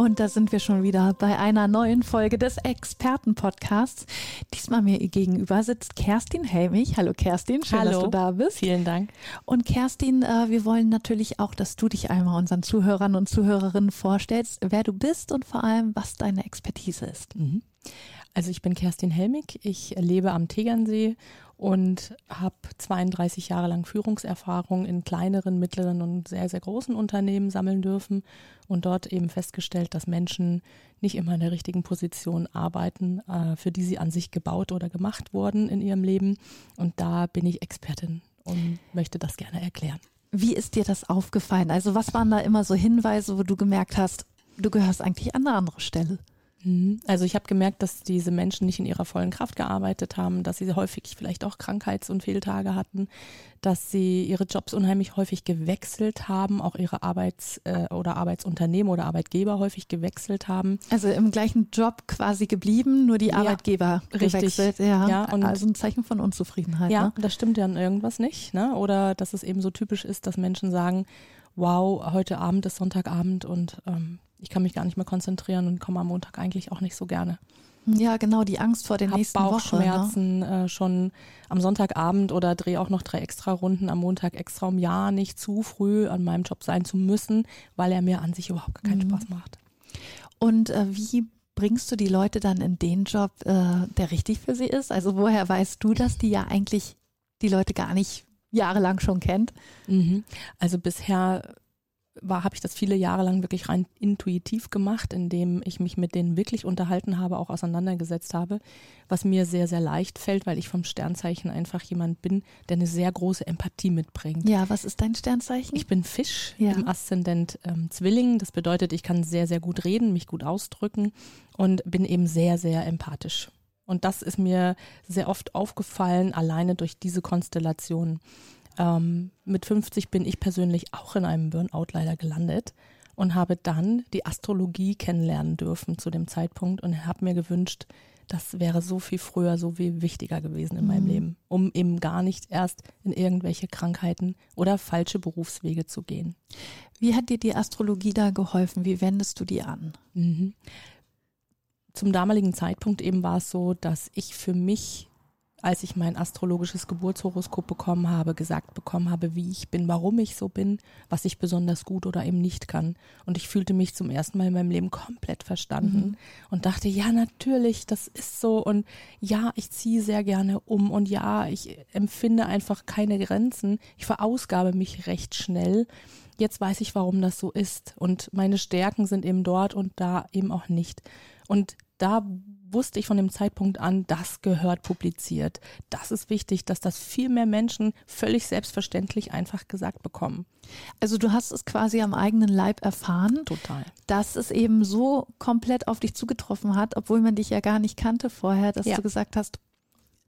Und da sind wir schon wieder bei einer neuen Folge des Experten-Podcasts. Diesmal mir gegenüber sitzt Kerstin Helmich. Hallo Kerstin, schön, Hallo. dass du da bist. Vielen Dank. Und Kerstin, äh, wir wollen natürlich auch, dass du dich einmal unseren Zuhörern und Zuhörerinnen vorstellst, wer du bist und vor allem, was deine Expertise ist. Mhm. Also ich bin Kerstin Helmig, ich lebe am Tegernsee und habe 32 Jahre lang Führungserfahrung in kleineren, mittleren und sehr, sehr großen Unternehmen sammeln dürfen und dort eben festgestellt, dass Menschen nicht immer in der richtigen Position arbeiten, äh, für die sie an sich gebaut oder gemacht wurden in ihrem Leben. Und da bin ich Expertin und möchte das gerne erklären. Wie ist dir das aufgefallen? Also was waren da immer so Hinweise, wo du gemerkt hast, du gehörst eigentlich an eine andere Stelle? Mhm. Also ich habe gemerkt, dass diese Menschen nicht in ihrer vollen Kraft gearbeitet haben, dass sie häufig vielleicht auch Krankheits- und Fehltage hatten, dass sie ihre Jobs unheimlich häufig gewechselt haben, auch ihre Arbeits- äh, oder Arbeitsunternehmen oder Arbeitgeber häufig gewechselt haben. Also im gleichen Job quasi geblieben, nur die Ja, Arbeitgeber richtig. gewechselt. Ja, Ja, und- also ein Zeichen von Unzufriedenheit. Ja, Ne? das stimmt ja an irgendwas nicht. Ne? Oder dass es eben so typisch ist, dass Menschen sagen, wow, heute Abend ist Sonntagabend und ähm, ich kann mich gar nicht mehr konzentrieren und komme am Montag eigentlich auch nicht so gerne. Ja, genau, die Angst vor der Hab nächsten Woche. Ne? Bauchschmerzen äh, schon am Sonntagabend oder drehe auch noch drei extra Runden am Montag extra, um ja nicht zu früh an meinem Job sein zu müssen, weil er mir an sich überhaupt keinen Mhm. Spaß macht. Und äh, wie bringst du die Leute dann in den Job, äh, der richtig für sie ist? Also woher weißt du, dass die ja eigentlich die Leute gar nicht jahrelang schon kennt? Mhm. Also bisher war, habe ich das viele Jahre lang wirklich rein intuitiv gemacht, indem ich mich mit denen wirklich unterhalten habe, auch auseinandergesetzt habe, was mir sehr, sehr leicht fällt, weil ich vom Sternzeichen einfach jemand bin, der eine sehr große Empathie mitbringt. Ja, was ist dein Sternzeichen? Ich bin Fisch Ja. im Aszendent ähm, Zwilling. Das bedeutet, ich kann sehr, sehr gut reden, mich gut ausdrücken und bin eben sehr, sehr empathisch. Und das ist mir sehr oft aufgefallen, alleine durch diese Konstellation. Ähm, mit 50 bin ich persönlich auch in einem Burnout leider gelandet und habe dann die Astrologie kennenlernen dürfen zu dem Zeitpunkt und habe mir gewünscht, das wäre so viel früher, so viel wichtiger gewesen in meinem Mhm. Leben, um eben gar nicht erst in irgendwelche Krankheiten oder falsche Berufswege zu gehen. Wie hat dir die Astrologie da geholfen? Wie wendest du die an? Mhm. Zum damaligen Zeitpunkt eben war es so, dass ich für mich, als ich mein astrologisches Geburtshoroskop bekommen habe, gesagt bekommen habe, wie ich bin, warum ich so bin, was ich besonders gut oder eben nicht kann. Und ich fühlte mich zum ersten Mal in meinem Leben komplett verstanden Mhm. und dachte, ja, natürlich, das ist so und ja, ich ziehe sehr gerne um und ja, ich empfinde einfach keine Grenzen. Ich verausgabe mich recht schnell. Jetzt weiß ich, warum das so ist und meine Stärken sind eben dort und da eben auch nicht. Und da wusste ich von dem Zeitpunkt an, das gehört publiziert. Das ist wichtig, dass das viel mehr Menschen völlig selbstverständlich einfach gesagt bekommen. Also du hast es quasi am eigenen Leib erfahren, Total. dass es eben so komplett auf dich zugetroffen hat, obwohl man dich ja gar nicht kannte vorher, dass Ja. du gesagt hast,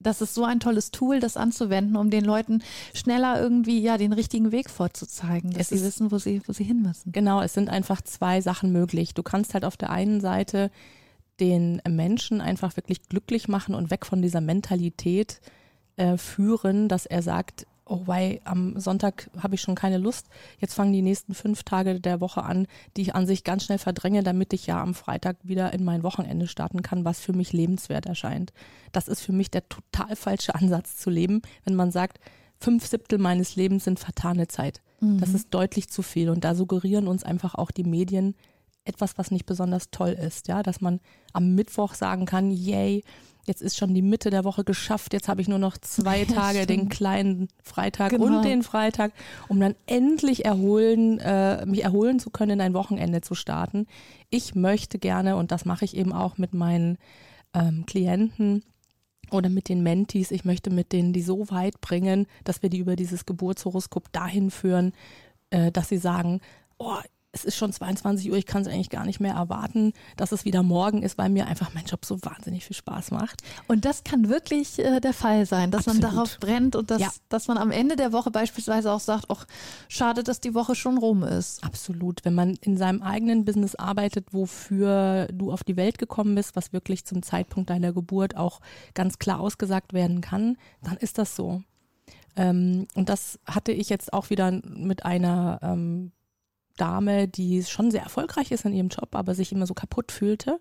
das ist so ein tolles Tool, das anzuwenden, um den Leuten schneller irgendwie ja den richtigen Weg vorzuzeigen, dass Es sie ist- wissen, wo sie, wo sie hin müssen. Genau, es sind einfach zwei Sachen möglich. Du kannst halt auf der einen Seite den Menschen einfach wirklich glücklich machen und weg von dieser Mentalität äh, führen, dass er sagt, oh wei, am Sonntag habe ich schon keine Lust. Jetzt fangen die nächsten fünf Tage der Woche an, die ich an sich ganz schnell verdränge, damit ich ja am Freitag wieder in mein Wochenende starten kann, was für mich lebenswert erscheint. Das ist für mich der total falsche Ansatz zu leben, wenn man sagt, fünf Siebtel meines Lebens sind vertane Zeit. Das ist deutlich zu viel und da suggerieren uns einfach auch die Medien etwas, was nicht besonders toll ist, ja, dass man am Mittwoch sagen kann, yay, jetzt ist schon die Mitte der Woche geschafft, jetzt habe ich nur noch zwei Ja, Tage, den kleinen Freitag Genau. und den Freitag, um dann endlich erholen, äh, mich erholen zu können, in ein Wochenende zu starten. Ich möchte gerne, und das mache ich eben auch mit meinen ähm, Klienten, oder mit den Mentis, ich möchte mit denen die so weit bringen, dass wir die über dieses Geburtshoroskop dahin führen, äh, dass sie sagen, oh, es ist schon 22 Uhr, ich kann es eigentlich gar nicht mehr erwarten, dass es wieder morgen ist, weil mir einfach mein Job so wahnsinnig viel Spaß macht. Und das kann wirklich äh, der Fall sein, dass Absolut. man darauf brennt und dass, ja. dass man am Ende der Woche beispielsweise auch sagt, ach, schade, dass die Woche schon rum ist. Absolut. Wenn man in seinem eigenen Business arbeitet, wofür du auf die Welt gekommen bist, was wirklich zum Zeitpunkt deiner Geburt auch ganz klar ausgesagt werden kann, dann ist das so. Ähm, und das hatte ich jetzt auch wieder mit einer ähm, Dame, die schon sehr erfolgreich ist in ihrem Job, aber sich immer so kaputt fühlte.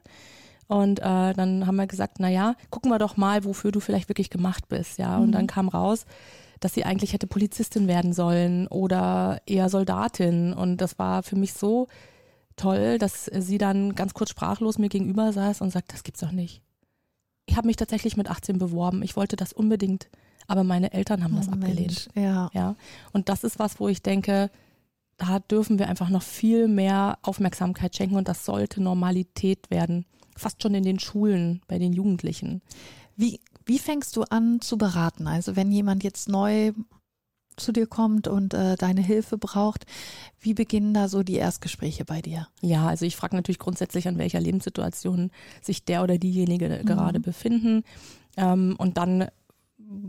Und äh, dann haben wir gesagt, na ja, gucken wir doch mal, wofür du vielleicht wirklich gemacht bist, ja. Und mhm. dann kam raus, dass sie eigentlich hätte Polizistin werden sollen oder eher Soldatin. Und das war für mich so toll, dass sie dann ganz kurz sprachlos mir gegenüber saß und sagt, das gibt's doch nicht. Ich habe mich tatsächlich mit 18 beworben. Ich wollte das unbedingt, aber meine Eltern haben oh, das abgelehnt. Mensch, ja. ja. Und das ist was, wo ich denke, da dürfen wir einfach noch viel mehr Aufmerksamkeit schenken und das sollte Normalität werden. Fast schon in den Schulen, bei den Jugendlichen. Wie, wie fängst du an zu beraten? Also wenn jemand jetzt neu zu dir kommt und äh, deine Hilfe braucht, wie beginnen da so die Erstgespräche bei dir? Ja, also ich frage natürlich grundsätzlich, an welcher Lebenssituation sich der oder diejenige mhm. gerade befinden. Ähm, und dann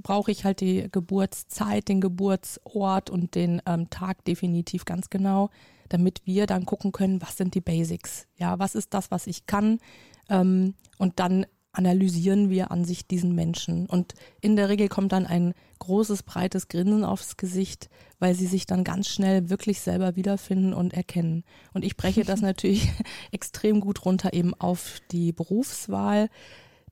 brauche ich halt die Geburtszeit, den Geburtsort und den ähm, Tag definitiv ganz genau, damit wir dann gucken können, was sind die Basics. Ja, was ist das, was ich kann? Ähm, und dann analysieren wir an sich diesen Menschen. Und in der Regel kommt dann ein großes, breites Grinsen aufs Gesicht, weil sie sich dann ganz schnell wirklich selber wiederfinden und erkennen. Und ich breche das natürlich extrem gut runter eben auf die Berufswahl.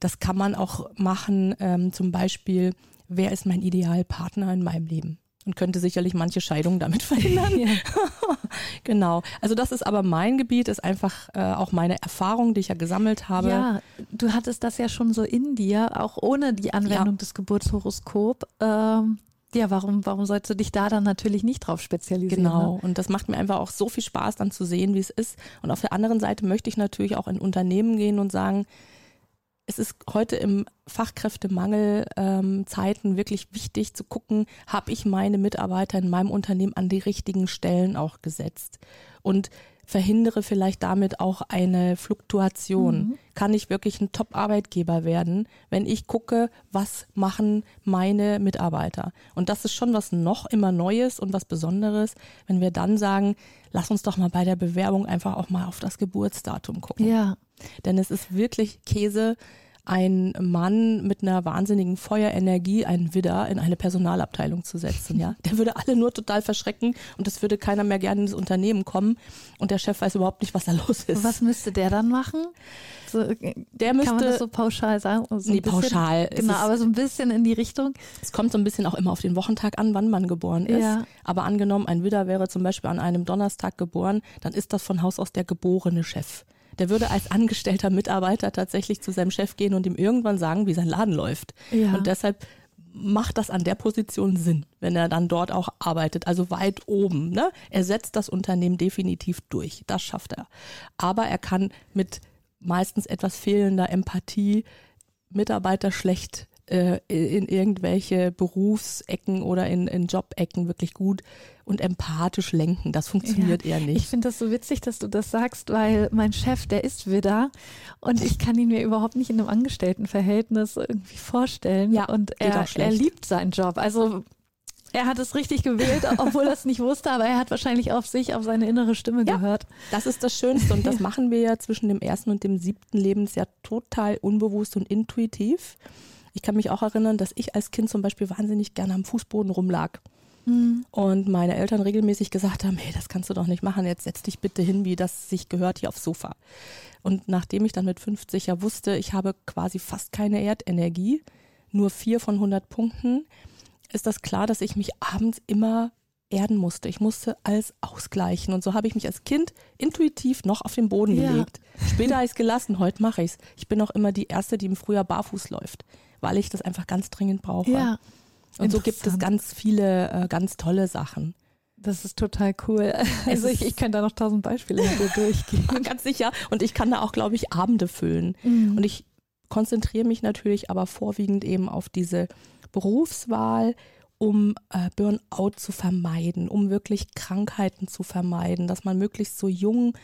Das kann man auch machen, ähm, zum Beispiel, wer ist mein Idealpartner in meinem Leben? Und könnte sicherlich manche Scheidungen damit verhindern. Ja. genau. Also das ist aber mein Gebiet, ist einfach äh, auch meine Erfahrung, die ich ja gesammelt habe. Ja, du hattest das ja schon so in dir, auch ohne die Anwendung ja. des Geburtshoroskop. Ähm, ja, warum, warum sollst du dich da dann natürlich nicht drauf spezialisieren? Genau. Ne? Und das macht mir einfach auch so viel Spaß, dann zu sehen, wie es ist. Und auf der anderen Seite möchte ich natürlich auch in Unternehmen gehen und sagen, es ist heute im Fachkräftemangel ähm, Zeiten wirklich wichtig zu gucken, habe ich meine Mitarbeiter in meinem Unternehmen an die richtigen Stellen auch gesetzt und verhindere vielleicht damit auch eine Fluktuation. Mhm. Kann ich wirklich ein Top-Arbeitgeber werden, wenn ich gucke, was machen meine Mitarbeiter? Und das ist schon was noch immer Neues und was Besonderes, wenn wir dann sagen, lass uns doch mal bei der Bewerbung einfach auch mal auf das Geburtsdatum gucken. Ja. Denn es ist wirklich Käse, ein Mann mit einer wahnsinnigen Feuerenergie, einen Widder, in eine Personalabteilung zu setzen. Ja, der würde alle nur total verschrecken und es würde keiner mehr gerne ins Unternehmen kommen und der Chef weiß überhaupt nicht, was da los ist. Was müsste der dann machen? So, der müsste, kann man das so pauschal sagen? So nee, bisschen, pauschal. Genau, aber so ein bisschen in die Richtung. Es kommt so ein bisschen auch immer auf den Wochentag an, wann man geboren ist. Ja. Aber angenommen, ein Widder wäre zum Beispiel an einem Donnerstag geboren, dann ist das von Haus aus der geborene Chef der würde als angestellter Mitarbeiter tatsächlich zu seinem Chef gehen und ihm irgendwann sagen, wie sein Laden läuft. Ja. Und deshalb macht das an der Position Sinn, wenn er dann dort auch arbeitet, also weit oben. Ne? Er setzt das Unternehmen definitiv durch, das schafft er. Aber er kann mit meistens etwas fehlender Empathie Mitarbeiter schlecht äh, in irgendwelche Berufsecken oder in, in Jobecken wirklich gut und empathisch lenken. Das funktioniert ja, eher nicht. Ich finde das so witzig, dass du das sagst, weil mein Chef, der ist Widder und ich kann ihn mir überhaupt nicht in einem Angestelltenverhältnis irgendwie vorstellen. Ja, und er, er liebt seinen Job. Also er hat es richtig gewählt, obwohl er es nicht wusste, aber er hat wahrscheinlich auf sich, auf seine innere Stimme ja, gehört. Das ist das Schönste und das machen wir ja zwischen dem ersten und dem siebten Lebensjahr total unbewusst und intuitiv. Ich kann mich auch erinnern, dass ich als Kind zum Beispiel wahnsinnig gerne am Fußboden rumlag. Mhm. Und meine Eltern regelmäßig gesagt haben, hey, das kannst du doch nicht machen, jetzt setz dich bitte hin, wie das sich gehört hier aufs Sofa. Und nachdem ich dann mit 50 ja wusste, ich habe quasi fast keine Erdenergie, nur vier von 100 Punkten, ist das klar, dass ich mich abends immer erden musste. Ich musste alles ausgleichen. Und so habe ich mich als Kind intuitiv noch auf den Boden ja. gelegt. Später habe ich es gelassen, heute mache ich es. Ich bin auch immer die Erste, die im Frühjahr barfuß läuft weil ich das einfach ganz dringend brauche. Ja. Und so gibt es ganz viele äh, ganz tolle Sachen. Das ist total cool. Also ich, ich könnte da noch tausend Beispiele durchgehen. ganz sicher. Und ich kann da auch, glaube ich, Abende füllen. Mhm. Und ich konzentriere mich natürlich aber vorwiegend eben auf diese Berufswahl um äh, Burnout zu vermeiden, um wirklich Krankheiten zu vermeiden, dass man möglichst so jung,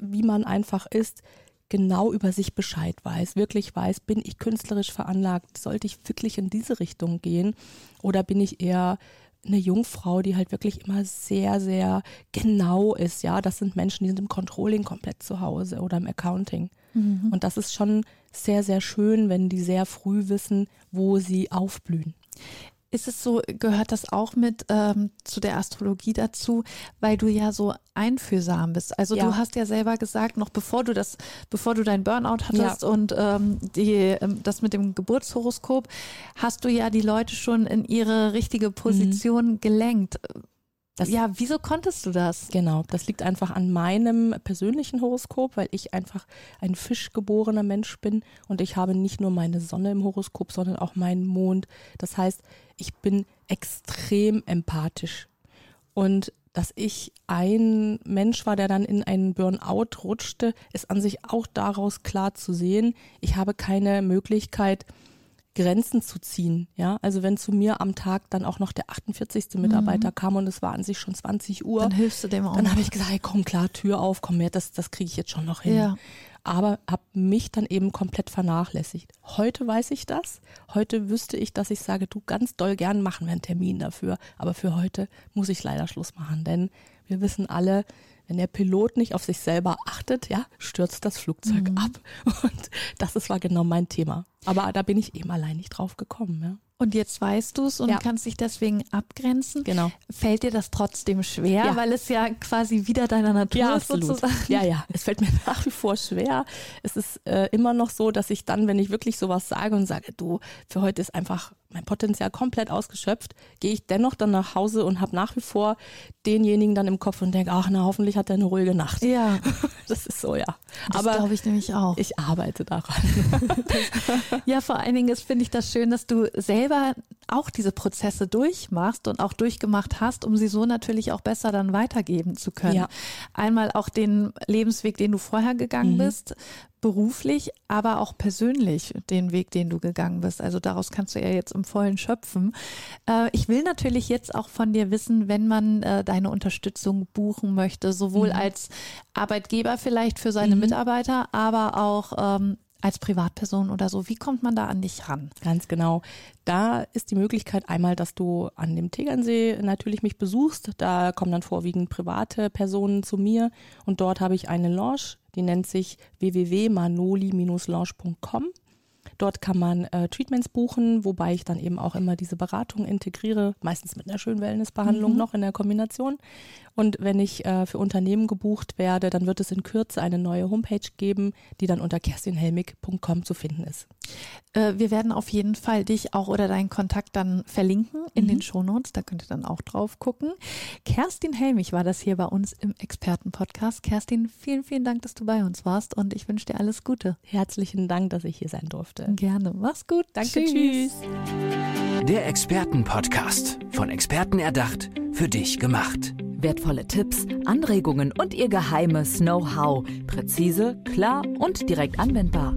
wie man einfach ist, genau über sich Bescheid weiß, wirklich weiß, bin ich künstlerisch veranlagt, sollte ich wirklich in diese Richtung gehen oder bin ich eher eine Jungfrau, die halt wirklich immer sehr, sehr genau ist. Ja, das sind Menschen, die sind im Controlling komplett zu Hause oder im Accounting. Mhm. Und das ist schon sehr, sehr schön, wenn die sehr früh wissen, wo sie aufblühen. Ist es so, gehört das auch mit ähm, zu der Astrologie dazu, weil du ja so einfühlsam bist? Also ja. du hast ja selber gesagt, noch bevor du das, bevor du dein Burnout hattest ja. und ähm, die, ähm, das mit dem Geburtshoroskop, hast du ja die Leute schon in ihre richtige Position mhm. gelenkt. Das, ja, wieso konntest du das? Genau, das liegt einfach an meinem persönlichen Horoskop, weil ich einfach ein fischgeborener Mensch bin und ich habe nicht nur meine Sonne im Horoskop, sondern auch meinen Mond. Das heißt, ich bin extrem empathisch. Und dass ich ein Mensch war, der dann in einen Burnout rutschte, ist an sich auch daraus klar zu sehen. Ich habe keine Möglichkeit, Grenzen zu ziehen. Ja, also wenn zu mir am Tag dann auch noch der 48. Mitarbeiter mhm. kam und es war an sich schon 20 Uhr, dann hilfst du dem auch. Dann habe ich gesagt, hey, komm klar, Tür auf, komm her, das, das kriege ich jetzt schon noch hin. Ja. Aber habe mich dann eben komplett vernachlässigt. Heute weiß ich das. Heute wüsste ich, dass ich sage, du ganz doll gern machen wir einen Termin dafür. Aber für heute muss ich leider Schluss machen, denn wir wissen alle, wenn der Pilot nicht auf sich selber achtet, ja, stürzt das Flugzeug mhm. ab. Und das ist, war genau mein Thema. Aber da bin ich eben allein nicht drauf gekommen. Ja. Und jetzt weißt du es und ja. kannst dich deswegen abgrenzen. Genau. Fällt dir das trotzdem schwer, ja. weil es ja quasi wieder deiner Natur ja, ist sozusagen? Ja, ja. Es fällt mir nach wie vor schwer. Es ist äh, immer noch so, dass ich dann, wenn ich wirklich sowas sage und sage, du, für heute ist einfach mein Potenzial komplett ausgeschöpft, gehe ich dennoch dann nach Hause und habe nach wie vor denjenigen dann im Kopf und denke, ach na, hoffentlich hat er eine ruhige Nacht. Ja. Das ist so, ja. Das glaube ich nämlich auch. Ich arbeite daran. ja, vor allen Dingen finde ich das schön, dass du selber auch diese Prozesse durchmachst und auch durchgemacht hast, um sie so natürlich auch besser dann weitergeben zu können. Ja. Einmal auch den Lebensweg, den du vorher gegangen mhm. bist, beruflich, aber auch persönlich den Weg, den du gegangen bist. Also daraus kannst du ja jetzt im Vollen schöpfen. Äh, ich will natürlich jetzt auch von dir wissen, wenn man äh, deine Unterstützung buchen möchte, sowohl mhm. als Arbeitgeber vielleicht für seine mhm. Mitarbeiter, aber auch ähm, als Privatperson oder so. Wie kommt man da an dich ran? Ganz genau. Da ist die Möglichkeit einmal, dass du an dem Tegernsee natürlich mich besuchst. Da kommen dann vorwiegend private Personen zu mir und dort habe ich eine Lounge die nennt sich www.manoli-lounge.com. Dort kann man äh, Treatments buchen, wobei ich dann eben auch immer diese Beratung integriere, meistens mit einer schönen Wellnessbehandlung mhm. noch in der Kombination. Und wenn ich äh, für Unternehmen gebucht werde, dann wird es in Kürze eine neue Homepage geben, die dann unter kerstinhelmig.com zu finden ist. Äh, wir werden auf jeden Fall dich auch oder deinen Kontakt dann verlinken in mhm. den Shownotes. Da könnt ihr dann auch drauf gucken. Kerstin Helmich war das hier bei uns im Expertenpodcast. Kerstin, vielen, vielen Dank, dass du bei uns warst und ich wünsche dir alles Gute. Herzlichen Dank, dass ich hier sein durfte. Gerne. Mach's gut. Danke. Tschüss. tschüss. Der Expertenpodcast. Von Experten erdacht, für dich gemacht. Wertvolle Tipps, Anregungen und ihr geheimes Know-how. Präzise, klar und direkt anwendbar.